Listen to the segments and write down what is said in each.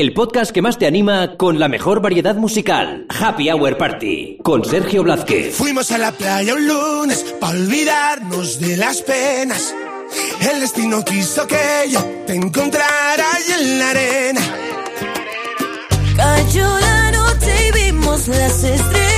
el podcast que más te anima con la mejor variedad musical. Happy Hour Party, con Sergio Blázquez. Fuimos a la playa un lunes para olvidarnos de las penas. El destino quiso que yo te encontrara en la arena. Cayó la noche y vimos las estrellas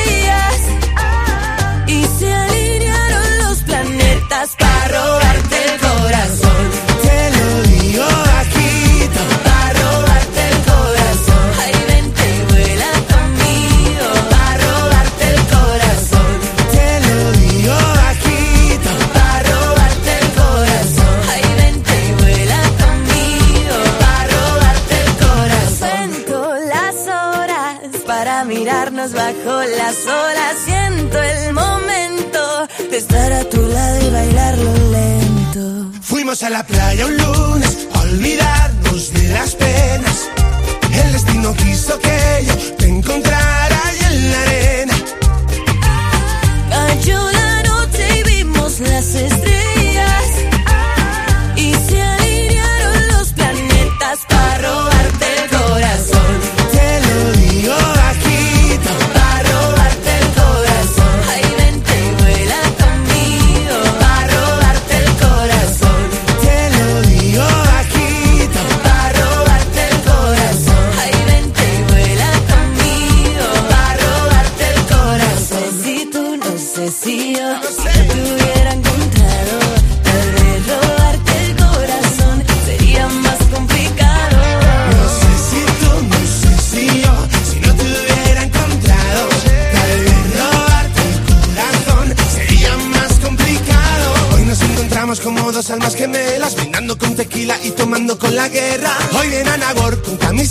So.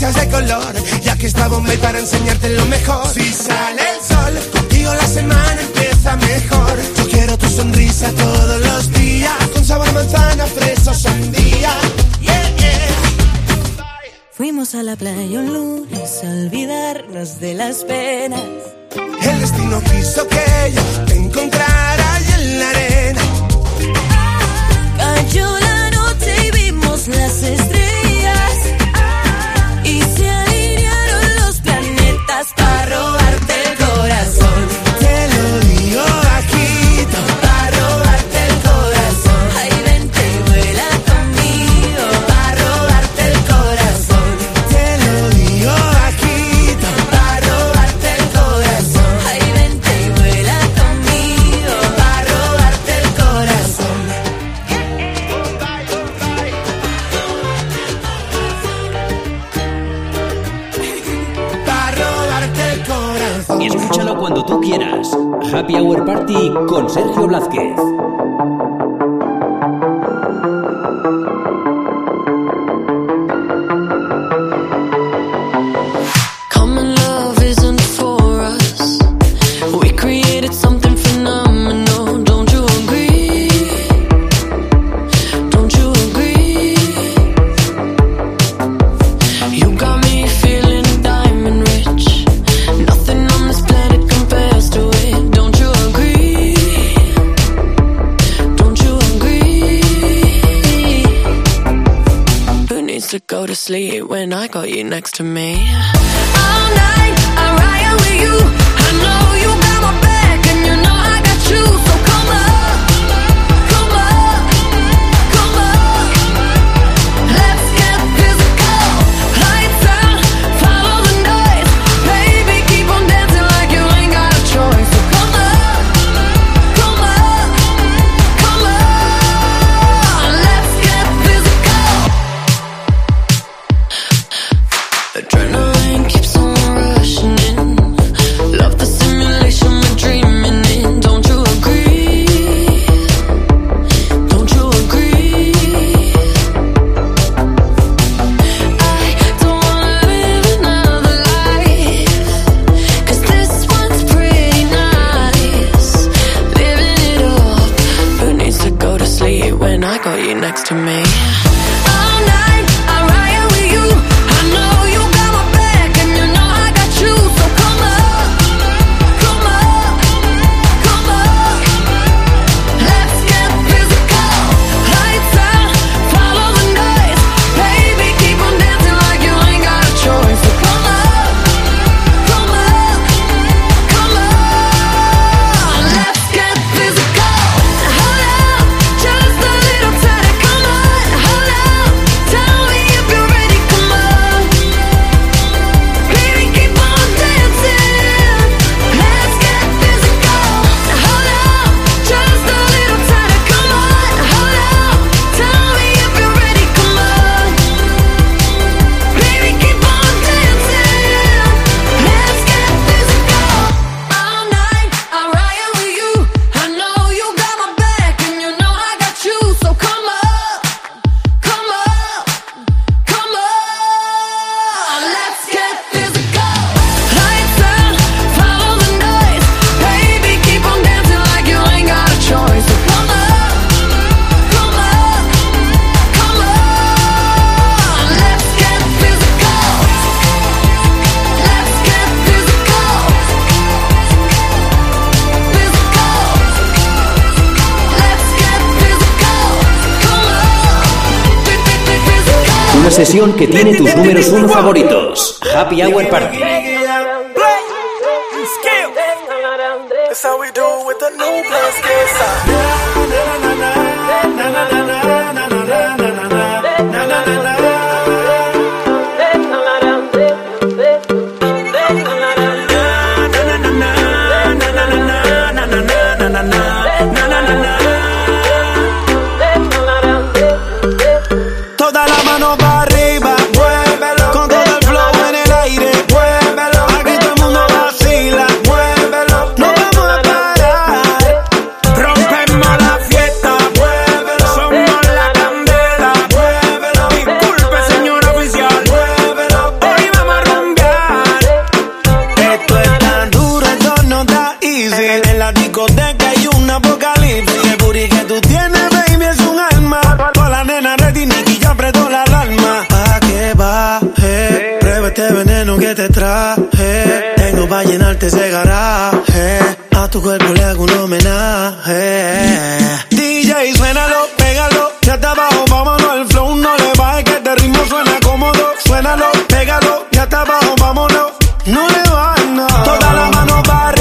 de color. Y aquí está Bombay para enseñarte lo mejor. Si sale el sol, contigo la semana empieza mejor. Yo quiero tu sonrisa todos los días. Con sabor manzana, fresa, sandía. Yeah, yeah. Fuimos a la playa un lunes a olvidarnos de las penas. El destino quiso que yo te encontrara en la arena. Ah, cayó la noche y vimos las estrellas. robarte el corazón. next to me. next to me. Una sesión que tiene tus números uno favoritos. Happy Hour Party. That's how we do it with the new Llenarte ese garaje. A tu cuerpo le hago un homenaje. DJ, suénalo, pégalo, ya está abajo, vámonos. El flow no le baje, que este ritmo suena cómodo. Suénalo, pégalo, ya está abajo, vámonos. No le bajes, no. Toda la mano para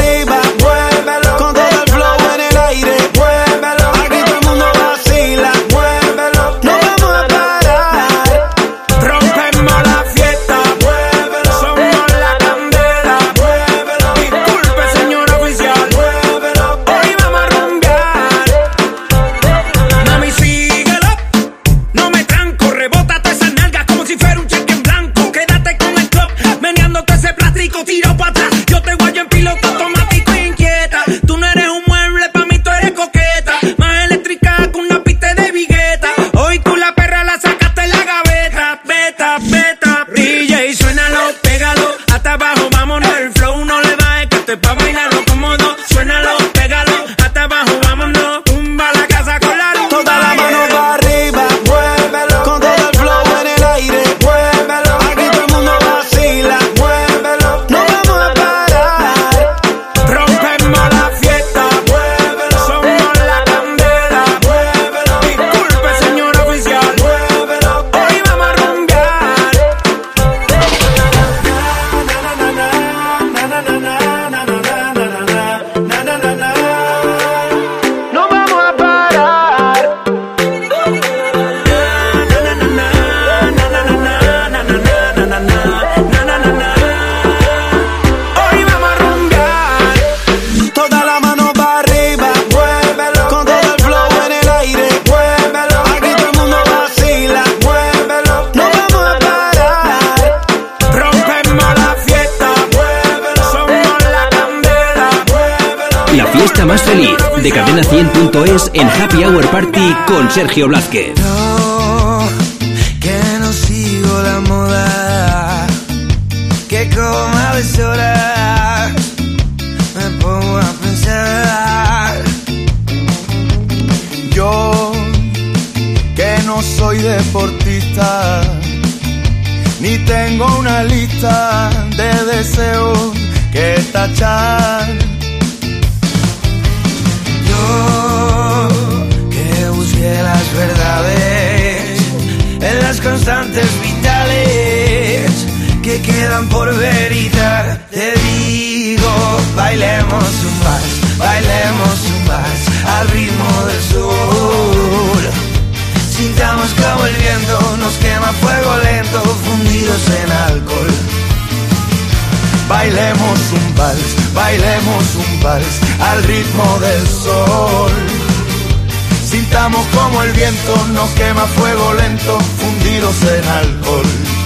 fiesta más feliz de Cadena 100.es en Happy Hour Party con Sergio Blázquez. No, que no sigo la moda, que como a deshoras me pongo a pensar. Yo, que no soy deportista, ni tengo una lista de deseos que tachar. Que busqué las verdades en las constantes vitales que quedan por veritar. Te digo, bailemos un vals, bailemos un vals al ritmo del sol. Sintamos como el viento nos quema fuego lento, fundidos en alcohol. Bailemos un vals, bailemos un vals al ritmo del sol. Sintamos como el viento nos quema fuego lento, fundidos en alcohol.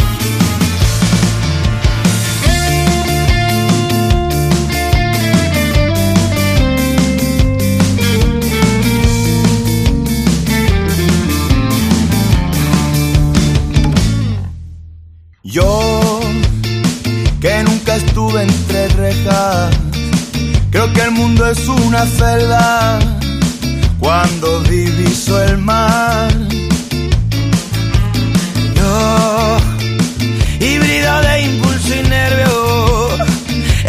Es una celda cuando diviso el mar. Yo, híbrido de impulso y nervio,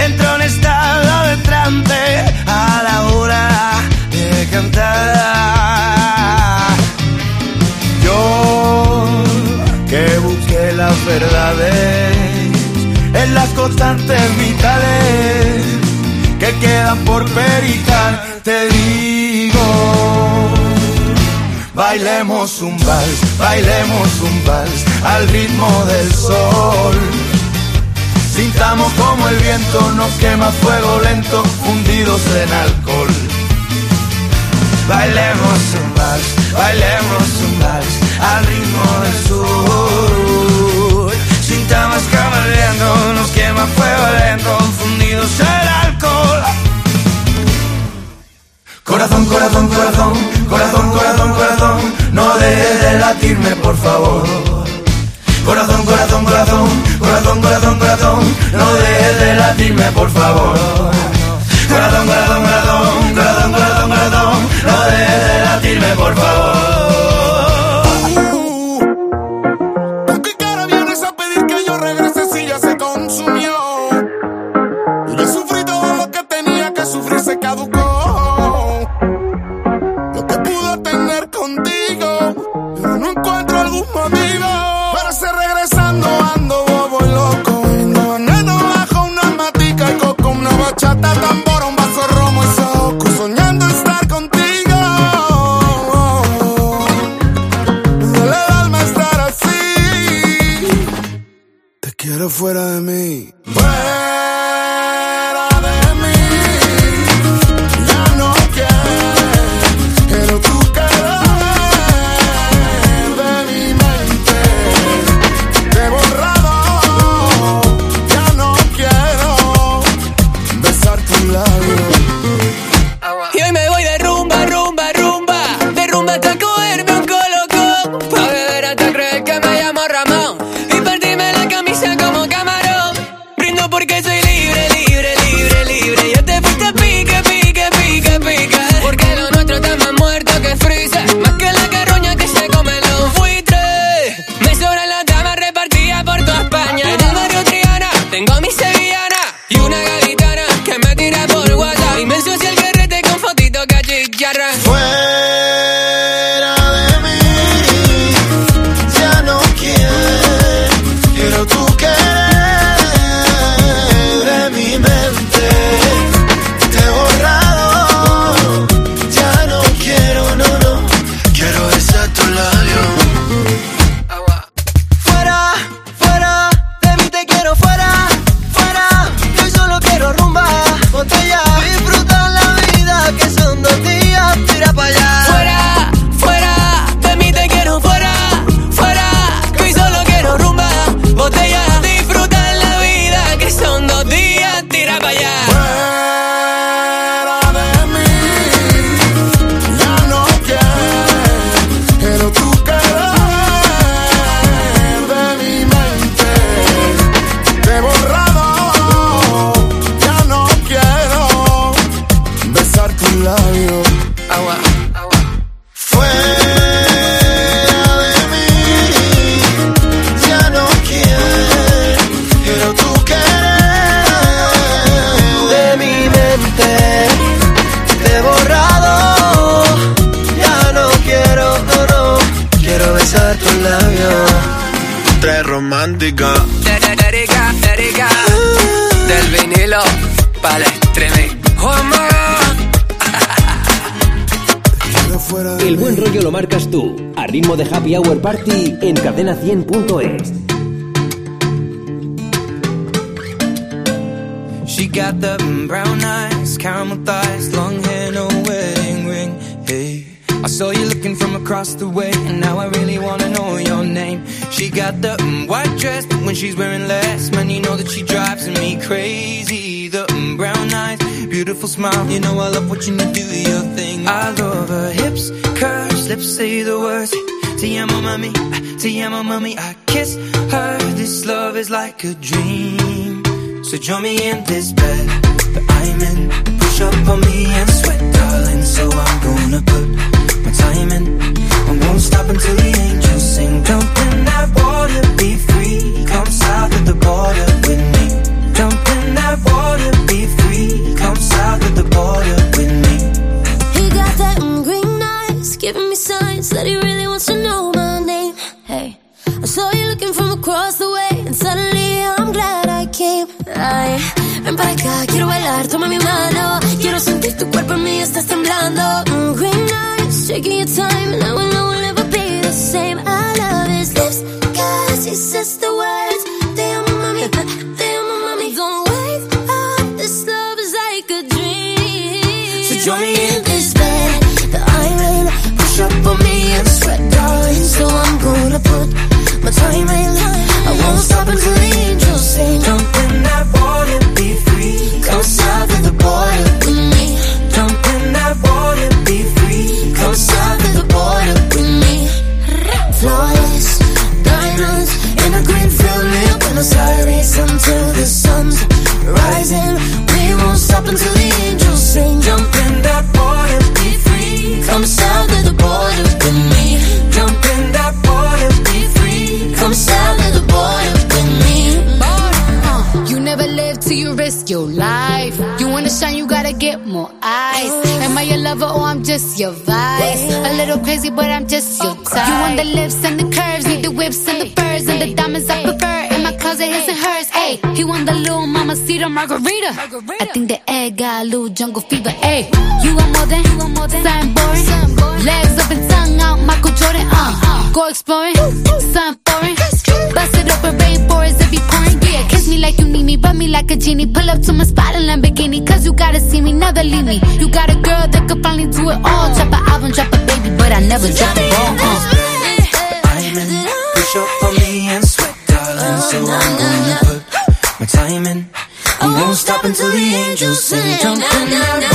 entro en estado de trance a la hora de cantar. Yo, que busqué en las constantes vitales que quedan por pericar, te digo. Bailemos un vals, bailemos un vals al ritmo del sol. Sintamos como el viento nos quema fuego lento, hundidos en alcohol. Bailemos un vals, bailemos un vals al ritmo del sur. Sintamos como el nos quema fuego lento, fundidos en Corazón, corazón, corazón, corazón, corazón, corazón, no dejes de latirme, por favor. Corazón, corazón, corazón, corazón, corazón, corazón, no dejes de latirme, por favor. Fuera de mí. 最烈的 you. I want. Marcas tú, a ritmo de Happy Hour Party en cadena100.es. She got the brown eyes, caramel thighs, long hair, no wedding ring. Hey, I saw you looking from across the way, and now I really wanna know your name. She got the white dress, when she's wearing less, man, you know that she drives me crazy. The brown eyes, beautiful smile, you know I love watching you do your thing. I love her hips, curves, lips say the words. Te amo, mami, te amo, mami. I kiss her. This love is like a dream. So join me in this bed that I'm in. Push up on me and sweat, darling. So I'm gonna put my time in. I won't stop until the angels in this bed. Push up on me and sweat. So I'm gonna put my time in. I won't stop until till you risk your life. You wanna shine, you gotta get more eyes. Am I your lover or I'm just your vice? A little crazy, but I'm just your type. You want the lips and the curves, need the whips and the furs and the diamonds I prefer. In my closet, his and hers. Hey, he want the little mama cedar margarita. I think the egg got a little jungle fever. Hey, you want more than, you want more than something boring. Legs up and tongue out, Michael Jordan. Uh, go exploring, something foreign. Bust it open, rainforest if you pouring. Like you need me, rub me like a genie. Pull up to my spot in Lamborghini, cause you gotta see me, never leave me. You got a girl that could finally do it all. Drop an album, drop a baby, but I never drop a ball. Uh. I'm in. Push up on me and sweat, darling. So I'm gonna put my time in. I won't stop until the angels sing. Jump in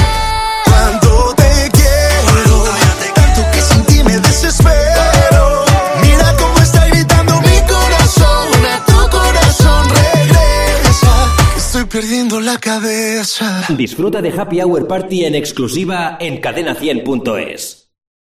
Perdiendo la cabeza. Disfruta de Happy Hour Party en exclusiva en cadena100.es.